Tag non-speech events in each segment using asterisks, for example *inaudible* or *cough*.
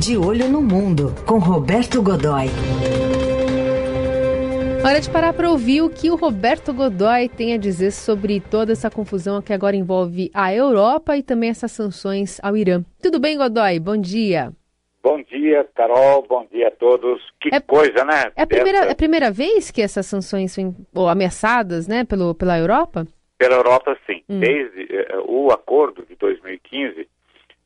De Olho no Mundo, com Roberto Godoy. Hora de parar para ouvir o que o Roberto Godoy tem a dizer sobre toda essa confusão que agora envolve a Europa e também essas sanções ao Irã. Tudo bem, Godoy? Bom dia. Bom dia, Carol. Bom dia a todos. Que é, coisa, né? É a primeira, é a primeira vez que essas sanções são ameaçadas, né, pelo, pela Europa? Pela Europa, sim. Hum. Desde uh, o acordo de 2015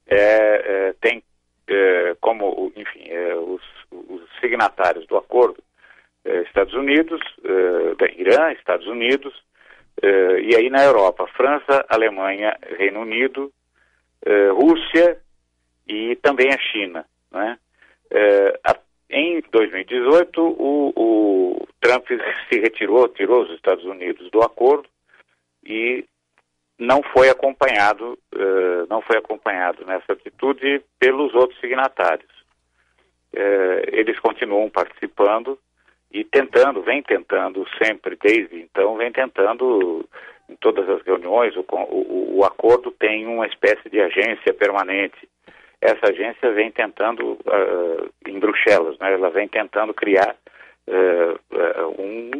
é, é, tem é, como, enfim, é, os, os, signatários do acordo é, Estados Unidos, Irã, Estados Unidos, e aí na Europa, França, Alemanha, Reino Unido, Rússia e também a China. Né? em 2018, o, o Trump se retirou, tirou os Estados Unidos do acordo e não foi acompanhado, uh, não foi acompanhado nessa atitude pelos outros signatários. Uh, eles continuam participando e tentando, vem tentando sempre, desde então, vem tentando em todas as reuniões, o, o, o acordo tem uma espécie de agência permanente. Essa agência vem tentando, uh, em Bruxelas, né, ela vem tentando criar um,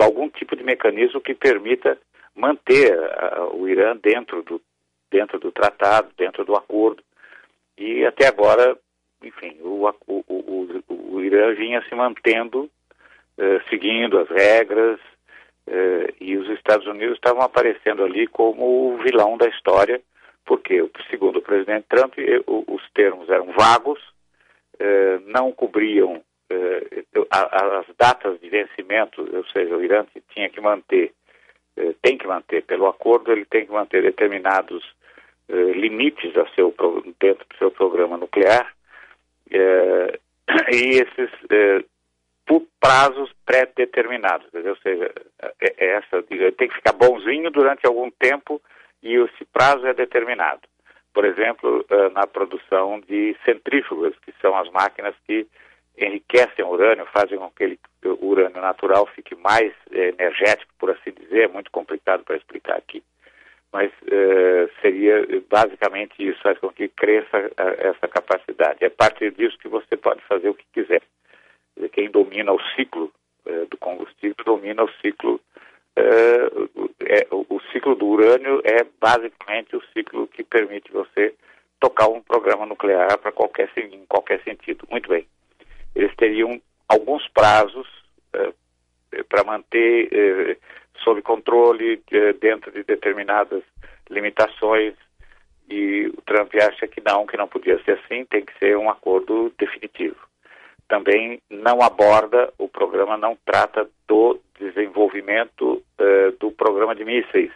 algum tipo de mecanismo que permita manter uh, o Irã dentro do, dentro do tratado, dentro do acordo. E até agora, enfim, o, o, o, o Irã vinha se mantendo, uh, seguindo as regras, uh, e os Estados Unidos estavam aparecendo ali como o vilão da história, porque, segundo o presidente Trump, os termos eram vagos, não cobriam as datas de vencimento, ou seja, o Irã tinha que manter eh, tem que manter, pelo acordo, ele tem que manter determinados eh, limites a seu, dentro do seu programa nuclear, eh, *coughs* e esses por prazos pré-determinados, ou seja, essa tem que ficar bonzinho durante algum tempo e esse prazo é determinado. Por exemplo, na produção de centrífugas, que são as máquinas que enriquecem o urânio, fazem com que ele, o urânio natural fique mais é, energético, por assim dizer, é muito complicado para explicar aqui. Mas é, seria basicamente isso, faz com que cresça essa capacidade. É a partir disso que você pode fazer o que quiser. Quem domina o ciclo é, do combustível domina o ciclo. É, o, o ciclo do urânio é basicamente o ciclo que permite você tocar um programa nuclear para qualquer em qualquer sentido. Muito bem eles teriam alguns prazos eh, para manter eh, sob controle eh, dentro de determinadas limitações e o Trump acha que não, que não podia ser assim, tem que ser um acordo definitivo. Também não aborda, o programa não trata do desenvolvimento do programa de mísseis.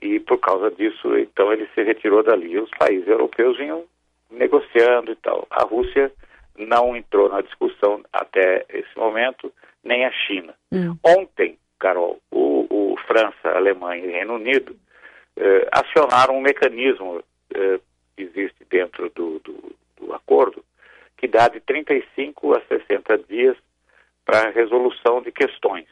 e por causa disso, então ele se retirou dali. Os países europeus vinham negociando e tal. A Rússia não entrou na discussão até esse momento, nem a China. Hum. Ontem, Carol, o, o, França, Alemanha e Reino Unido eh, acionaram um mecanismo eh, que existe dentro do, do, do, acordo, que dá de 35 a 60 dias para resolução de questões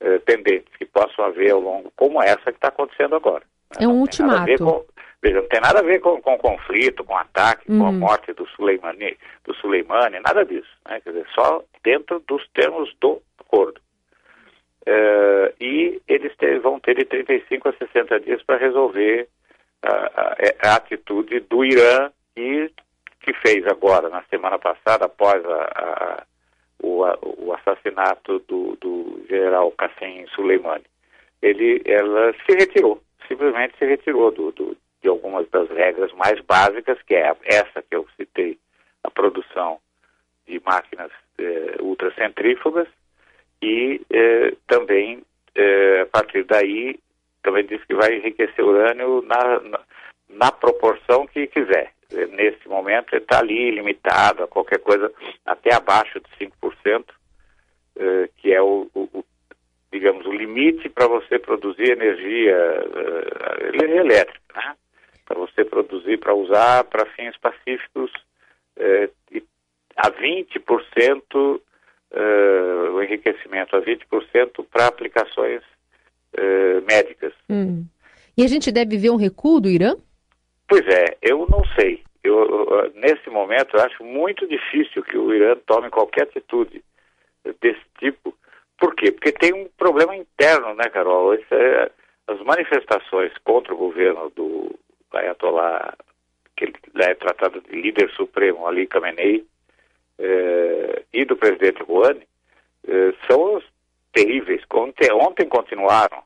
eh, pendentes que possam haver ao longo, como essa que está acontecendo agora. É um ultimato. Veja, não tem nada a ver com, com conflito, com ataque, uhum. com a uhum. morte do Suleimani, do Suleimani, nada disso. Né? Quer dizer, só dentro dos termos do acordo. Uh, e eles ter, vão ter de 35 a 60 dias para resolver a, a, a, atitude do Irã e que fez agora, na semana passada, após a, o, o, assassinato do, do general Qasem Soleimani. Ele, ela se retirou, simplesmente se retirou do, do algumas das regras mais básicas, que é essa que eu citei, a produção de máquinas eh, ultracentrífugas, e eh, também, eh, a partir daí, também diz que vai enriquecer urânio na, na, na proporção que quiser. Nesse momento, ele está ali limitado a qualquer coisa até abaixo de 5%, eh, que é o, o, digamos, o limite para você produzir energia, uh, elétrica, né? Para você produzir, para usar para fins pacíficos eh, a 20% eh, o enriquecimento, a 20% para aplicações eh, médicas. Hum. E a gente deve ver um recuo do Irã? Pois é, eu não sei. Eu, nesse momento, eu acho muito difícil que o Irã tome qualquer atitude desse tipo. Por quê? Porque tem um problema interno, né, Carol? É, as manifestações contra o governo do Ayatollah, que ele é tratado de líder supremo, Ali Khamenei, é, e do presidente Rouhani, é, são terríveis. Ontem, ontem continuaram,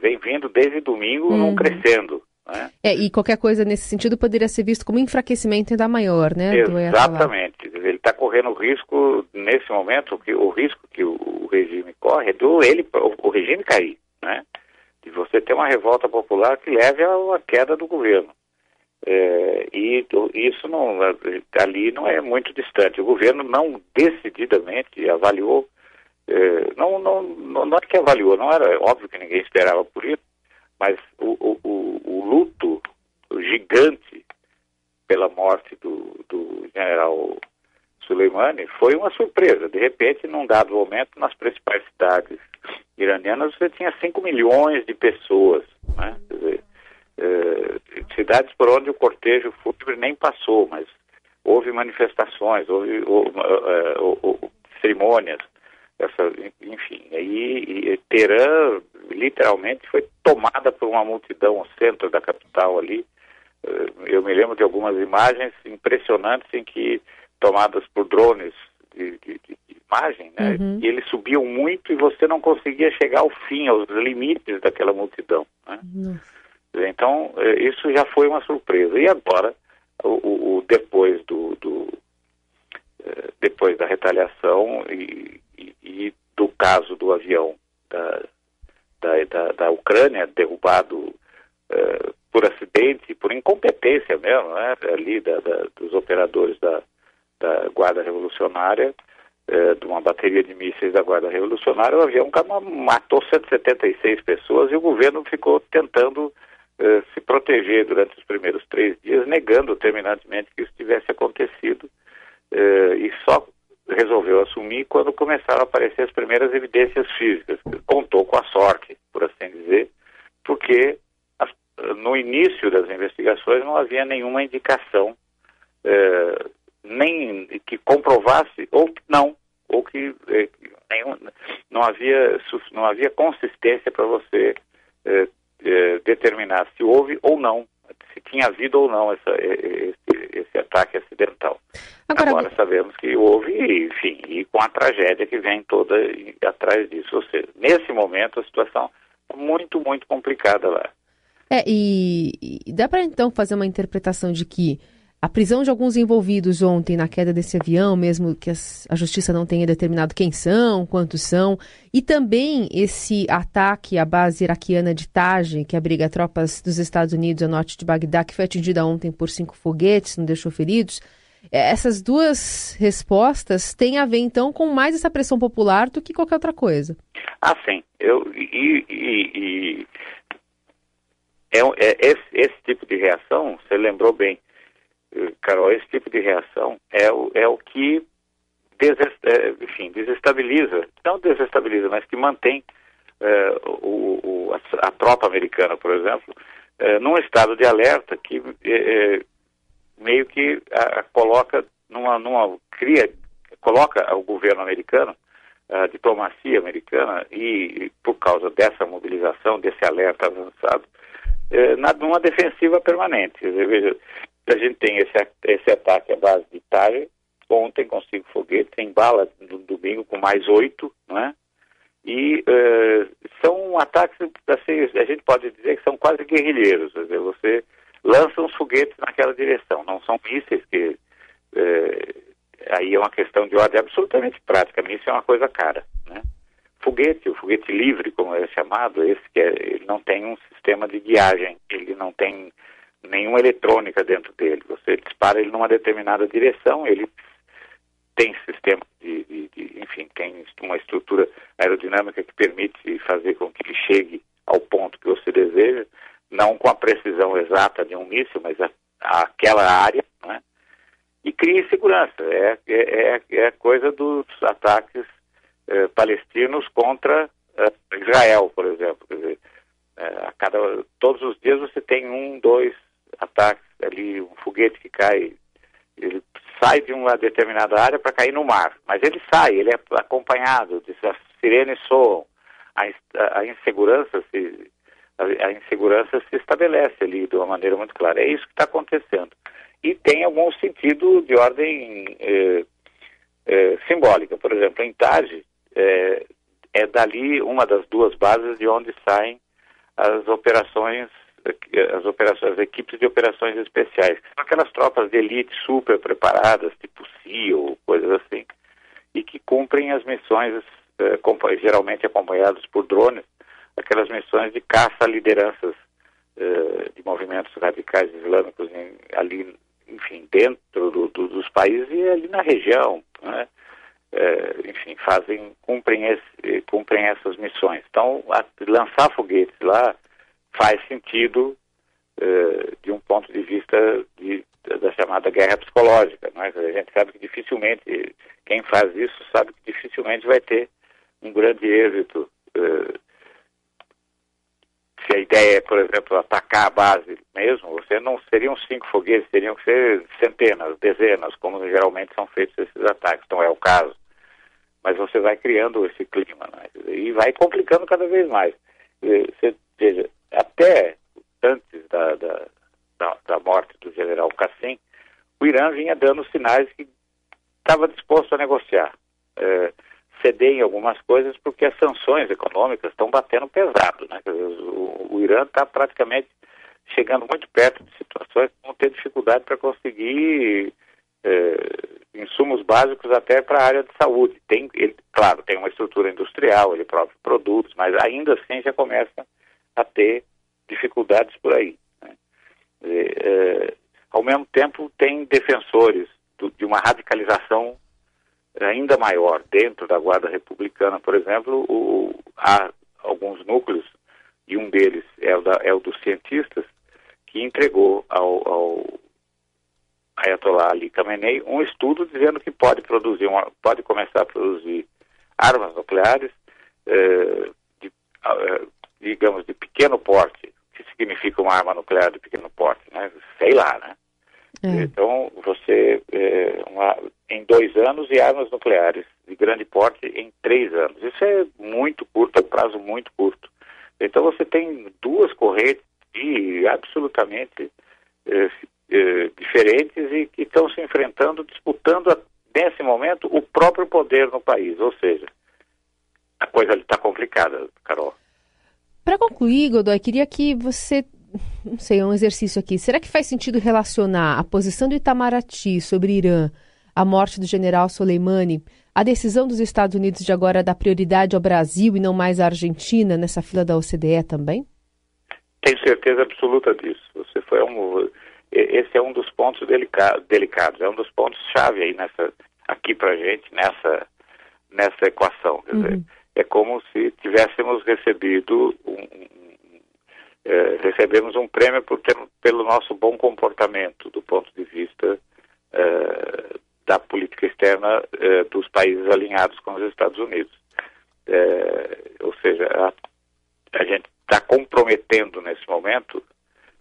vem vindo desde domingo, uhum. não crescendo. Né? É, e qualquer coisa nesse sentido poderia ser visto como enfraquecimento ainda maior, né? Exatamente. Ele está correndo risco, nesse momento, que, o risco que o, o regime corre é do ele, o, o, regime cair, né? De você ter uma revolta popular que leve à queda do governo. É, e isso não, ali não é muito distante. O governo não decididamente avaliou, é, não, não, não, é que avaliou, não era óbvio que ninguém esperava por isso, mas o, o, o luto gigante pela morte do, do general Soleimani foi uma surpresa. De repente, num dado momento, nas principais cidades iranianas, você tinha 5 milhões de pessoas. Né? Dizer, eh, cidades por onde o cortejo fúnebre nem passou, mas houve manifestações, houve, houve, uh, uh, cerimônias, essa, enfim. Aí Teherã literalmente foi tomada por uma multidão ao centro da capital ali. Eu me lembro de algumas imagens impressionantes em que, tomadas por drones de, de, de imagem, né, uhum. e eles subiam muito e você não conseguia chegar ao fim, aos limites daquela multidão. Né? Uhum. Então, isso já foi uma surpresa. E agora, o, o depois do, do depois da retaliação e, e, e, do caso do avião da, da, da, da Ucrânia, derrubado uh, por acidente, por incompetência mesmo, né, ali da, da, dos operadores da, da Guarda Revolucionária, uh, de uma bateria de mísseis da Guarda Revolucionária, o avião matou 176 pessoas e o governo ficou tentando uh, se proteger durante os primeiros três dias, negando terminantemente que isso tivesse acontecido. e só resolveu assumir quando começaram a aparecer as primeiras evidências físicas. Contou com a sorte, por assim dizer, porque no início das investigações não havia nenhuma indicação eh, nem que comprovasse ou que não, ou que eh, nenhum, não havia não havia consistência para você eh, determinar se houve ou não se tinha havido ou não essa, esse, esse ataque acidental. Agora, Agora, sabemos que houve, enfim, e com a tragédia que vem toda atrás disso. Ou seja, nesse momento a situação é muito, muito complicada lá. É, e, e dá para então fazer uma interpretação de que a prisão de alguns envolvidos ontem na queda desse avião, mesmo que as, a justiça não tenha determinado quem são, quantos são, e também esse ataque à base iraquiana de Taj, que abriga tropas dos Estados Unidos a norte de Bagdá, que foi atingida ontem por cinco foguetes, não deixou feridos. É, essas duas respostas têm a ver, então, com mais essa pressão popular do que qualquer outra coisa. Ah, sim. Eu, e, e, e é, é esse, esse tipo de reação, você lembrou bem, Carol, esse tipo de reação é o, é o que desest, é, enfim, desestabiliza, não desestabiliza, mas que mantém é, o, o, a, a, tropa americana, por exemplo, é, num estado de alerta que é, meio que a, coloca numa, numa cria, coloca o governo americano, a diplomacia americana e por causa dessa mobilização, desse alerta avançado, na, numa defensiva permanente. Veja, a gente tem esse, esse ataque à base de Itália, ontem cinco foguetes, em bala no domingo com mais oito, não é? E uh, são ataques, assim, a gente pode dizer que são quase guerrilheiros, quer dizer, você lança uns foguetes naquela direção, não são mísseis que uh, aí é uma questão de ordem absolutamente prática, míssil é uma coisa cara, né? Foguete, o foguete livre, como é chamado, esse que é, ele não tem um sistema de guiagem, ele não tem nenhuma eletrônica dentro dele. Você dispara ele numa determinada direção, ele tem sistema de, de, de, enfim, tem uma estrutura aerodinâmica que permite fazer com que ele chegue ao ponto que você deseja, não com a precisão exata de um míssil, mas a, a aquela área, né? e cria segurança. É, é, é, é coisa dos ataques eh, palestinos contra eh, Israel, por exemplo. Quer dizer, eh, a cada, todos os dias você tem um, dois ali, um foguete que cai ele sai de uma determinada área para cair no mar, mas ele sai, ele é acompanhado, as sirenes soam, a, a insegurança se a, a, insegurança se estabelece ali de uma maneira muito clara. É isso que está acontecendo. E tem algum sentido de ordem eh, eh, simbólica. Por exemplo, em Tage, eh, é dali uma das duas bases de onde saem as operações as operações, as equipes de operações especiais, aquelas tropas de elite super preparadas, tipo SEAL, coisas assim, e que cumprem as missões, eh, geralmente acompanhados por drones, aquelas missões de caça a lideranças eh, de movimentos radicais islâmicos em, ali, enfim, dentro do, do, dos países e ali na região, né? Eh, enfim, fazem, cumprem, esse, cumprem essas missões. Então, a, lançar foguetes lá faz sentido uh, de um ponto de vista de, da chamada guerra psicológica. Né? A gente sabe que dificilmente, quem faz isso sabe que dificilmente vai ter um grande êxito. Uh, se a ideia é, por exemplo, atacar a base mesmo, você não seriam cinco foguetes, teriam que ser centenas, dezenas, como geralmente são feitos esses ataques. Não é o caso. Mas você vai criando esse clima né? e vai complicando cada vez mais. Você veja, até antes da, da, da, da morte do general Cassim, o Irã vinha dando sinais que estava disposto a negociar, é, ceder em algumas coisas, porque as sanções econômicas estão batendo pesado. Né? O, o Irã está praticamente chegando muito perto de situações que vão ter dificuldade para conseguir é, insumos básicos até para a área de saúde. Tem, ele, claro, tem uma estrutura industrial, ele próprio produtos, mas ainda assim já começa a ter dificuldades por aí. Né? E, é, ao mesmo tempo, tem defensores do, de uma radicalização ainda maior dentro da Guarda Republicana, por exemplo, o, há alguns núcleos, e um deles é o, da, é o dos cientistas, que entregou ao, ao Ayatollah Ali Khamenei um estudo dizendo que pode produzir, uma, pode começar a produzir armas nucleares eh, de, eh, digamos, de pequeno porte, que significa uma arma nuclear de pequeno porte, né? Sei lá, né? É. Então, você, é, uma, em dois anos, e armas nucleares de grande porte em três anos. Isso é muito curto, é um prazo muito curto. Então, você tem duas correntes e absolutamente é, é, diferentes e que estão se enfrentando, disputando, nesse momento, o próprio poder no país. Ou seja, a coisa está complicada, Carol. Para concluir, Godoy, queria que você, não sei, é um exercício aqui. Será que faz sentido relacionar a posição do Itamaraty sobre Irã, a morte do general Soleimani, a decisão dos Estados Unidos de agora dar prioridade ao Brasil e não mais à Argentina nessa fila da OCDE também? Tenho certeza absoluta disso. Você foi um, esse é um dos pontos delicados, é um dos pontos chave aí nessa aqui para gente nessa nessa equação. Quer uhum. dizer, é como se tivéssemos recebido um, é, recebemos um prêmio ter, pelo nosso bom comportamento do ponto de vista é, da política externa é, dos países alinhados com os Estados Unidos. É, ou seja, a, a gente está comprometendo nesse momento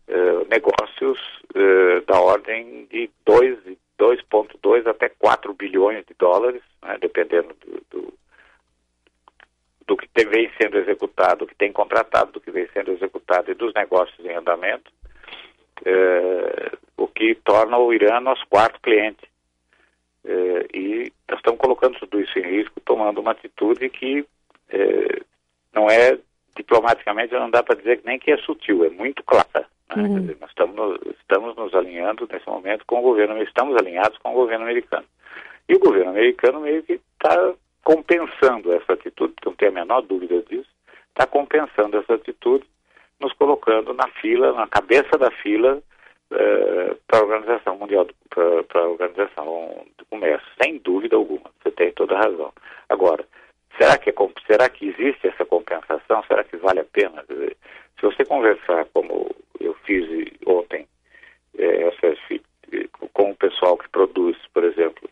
é, negócios é, da ordem de 2,2 até 4 bilhões de dólares, né, dependendo do, do do que vem sendo executado, do que tem contratado, do que vem sendo executado e dos negócios em andamento, é, o que torna o Irã nosso quarto cliente. É, e nós estamos colocando tudo isso em risco, tomando uma atitude que é, não é diplomaticamente, não dá para dizer que nem que é sutil, é muito clara. Né? Uhum. Dizer, nós estamos, estamos nos alinhando nesse momento com o governo, estamos alinhados com o governo americano. E o governo americano meio que está compensando essa atitude, não tem a menor dúvida disso, está compensando essa atitude, nos colocando na fila, na cabeça da fila eh, para a Organização Mundial, para a Organização do Comércio, sem dúvida alguma, você tem toda a razão. Agora, será que, é, será que existe essa compensação? Será que vale a pena? Dizer, se você conversar como eu fiz ontem, eh, com o pessoal que produz, por exemplo,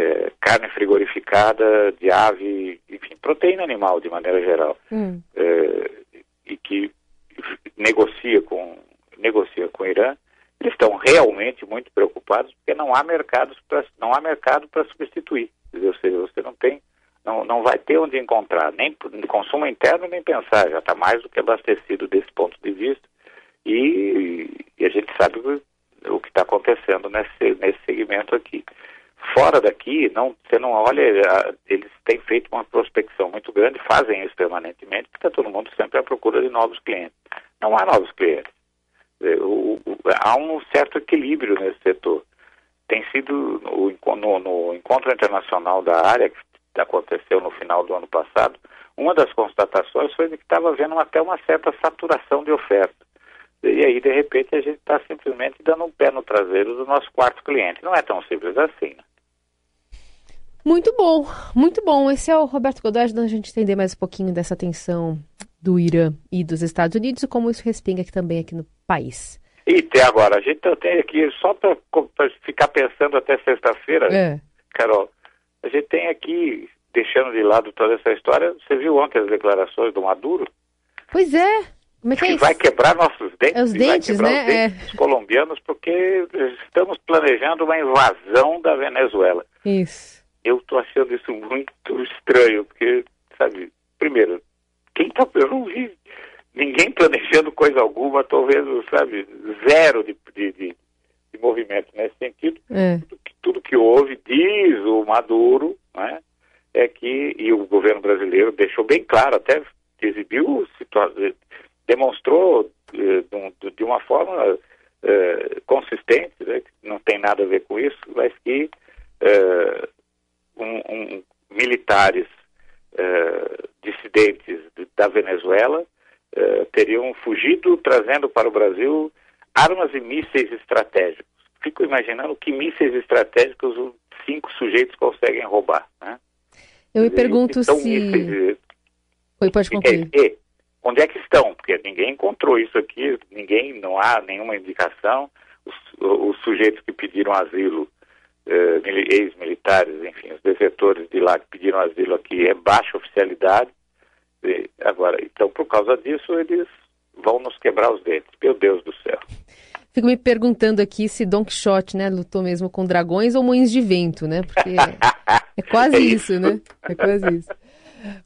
é, carne frigorificada de ave, enfim, proteína animal de maneira geral, hum. é, e que negocia com negocia com o Irã, eles estão realmente muito preocupados porque não há mercados pra, não há mercado para substituir. Ou seja, você não tem, não, não vai ter onde encontrar, nem consumo interno, nem pensar, já está mais do que abastecido desse ponto de vista. E, e a gente sabe o, o que está acontecendo nesse, nesse segmento aqui. Fora daqui, não, você não olha, eles têm feito uma prospecção muito grande, fazem isso permanentemente, porque está todo mundo sempre à procura de novos clientes. Não há novos clientes. O, o, há um certo equilíbrio nesse setor. Tem sido no, no, no encontro internacional da área, que aconteceu no final do ano passado, uma das constatações foi de que estava havendo até uma certa saturação de oferta. E aí, de repente, a gente está simplesmente dando um pé no traseiro do nosso quarto cliente. Não é tão simples assim, né? Muito bom, muito bom. Esse é o Roberto Godoy ajudando a gente entender mais um pouquinho dessa tensão do Irã e dos Estados Unidos e como isso respinga aqui também aqui no país. E até agora, a gente tem aqui, só para ficar pensando até sexta-feira, é. Carol, a gente tem aqui, deixando de lado toda essa história, você viu ontem as declarações do Maduro? Pois é. Como é que, é vai quebrar nossos dentes. É os dentes, né? Os dentes é. colombianos, porque estamos planejando uma invasão da Venezuela. Isso. Eu estou achando isso muito estranho, porque, sabe, primeiro, quem tá, eu não vi ninguém planejando coisa alguma, vendo, sabe, zero de, de, de, de movimento nesse sentido. É. Tudo, que, tudo que houve, diz o Maduro, né, é que, e o governo brasileiro deixou bem claro, até exibiu, demonstrou eh, de uma forma eh, consistente, né, que não tem nada a ver com isso, mas que eh, um, um, militares dissidentes da Venezuela teriam fugido, trazendo para o Brasil armas e mísseis estratégicos. Fico imaginando que mísseis estratégicos os cinco sujeitos conseguem roubar. Né? Eu me pergunto então, se. Mísseis... Oi, pode concluir. E, e, onde é que estão? Porque ninguém encontrou isso aqui, ninguém, não há nenhuma indicação. Os, os sujeitos que pediram asilo, eh, ex-militares, enfim, os desertores de lá que pediram asilo aqui, é baixa oficialidade. E, agora, então, por causa disso, eles vão nos quebrar os dentes. Meu Deus do céu. Fico me perguntando aqui se Don Quixote, né, lutou mesmo com dragões ou moinhos de vento, né? Porque é quase *laughs* é isso. isso, né? É quase isso.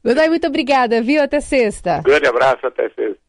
Godoy, muito obrigada, viu? Até sexta. grande abraço, até sexta.